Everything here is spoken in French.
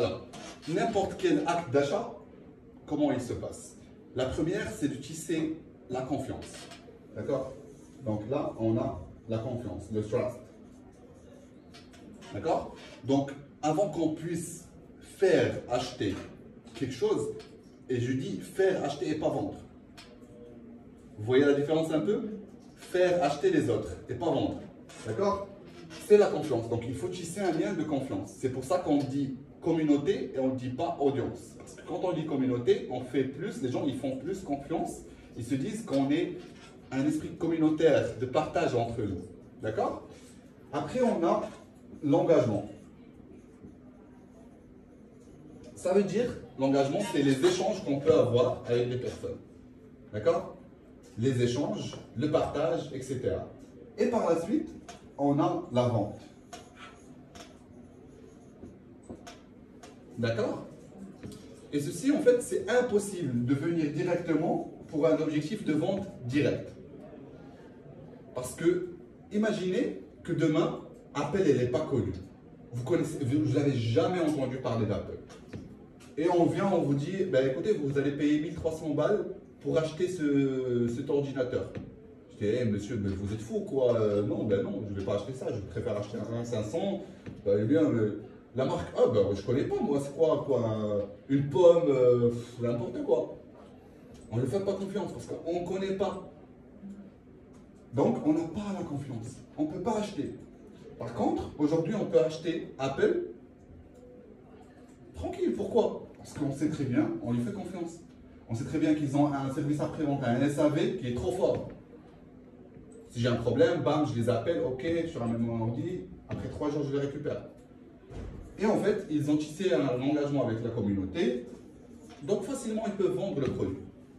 Alors, n'importe quel acte d'achat, comment il se passe? La première, c'est de tisser la confiance. D'accord? Donc là, on a la confiance, le trust. D'accord? Donc, avant qu'on puisse faire acheter quelque chose, et je dis faire acheter et pas vendre. Vous voyez la différence un peu? Faire acheter les autres et pas vendre. D'accord? C'est la confiance. Donc, il faut tisser un lien de confiance. C'est pour ça qu'on dit communauté et on ne dit pas audience. Parce que quand on dit communauté, on fait plus, les gens ils font plus confiance, ils se disent qu'on est un esprit communautaire de partage entre nous. D'accord? Après, on a l'engagement. Ça veut dire, l'engagement, c'est les échanges qu'on peut avoir avec les personnes. D'accord? Les échanges, le partage, etc. Et par la suite, on a la vente. D'accord? Et ceci, en fait, c'est impossible de venir directement pour un objectif de vente direct. Parce que, imaginez que demain, Apple, elle n'est pas connue. Vous n'avez jamais entendu parler d'Apple. Et on vient, on vous dit, ben écoutez, vous allez payer 1300 balles pour acheter ce, cet ordinateur. Hey, monsieur, mais vous êtes fou quoi euh, Non, ben non, je vais pas acheter ça, je préfère acheter un 500. Ben, bien, la marque, ah ben je connais pas moi, c'est quoi, quoi Une pomme, euh, n'importe quoi. On ne fait pas confiance parce qu'on ne connaît pas. Donc on n'a pas la confiance. On ne peut pas acheter. Par contre, aujourd'hui, on peut acheter Apple tranquille. Pourquoi? Parce qu'on sait très bien, on lui fait confiance. On sait très bien qu'ils ont un service après-vente, un SAV qui est trop fort. Si j'ai un problème, bam, je les appelle, ok, sur un même ordi, après trois jours, je les récupère. Et en fait, ils ont tissé un engagement avec la communauté, donc facilement ils peuvent vendre le produit.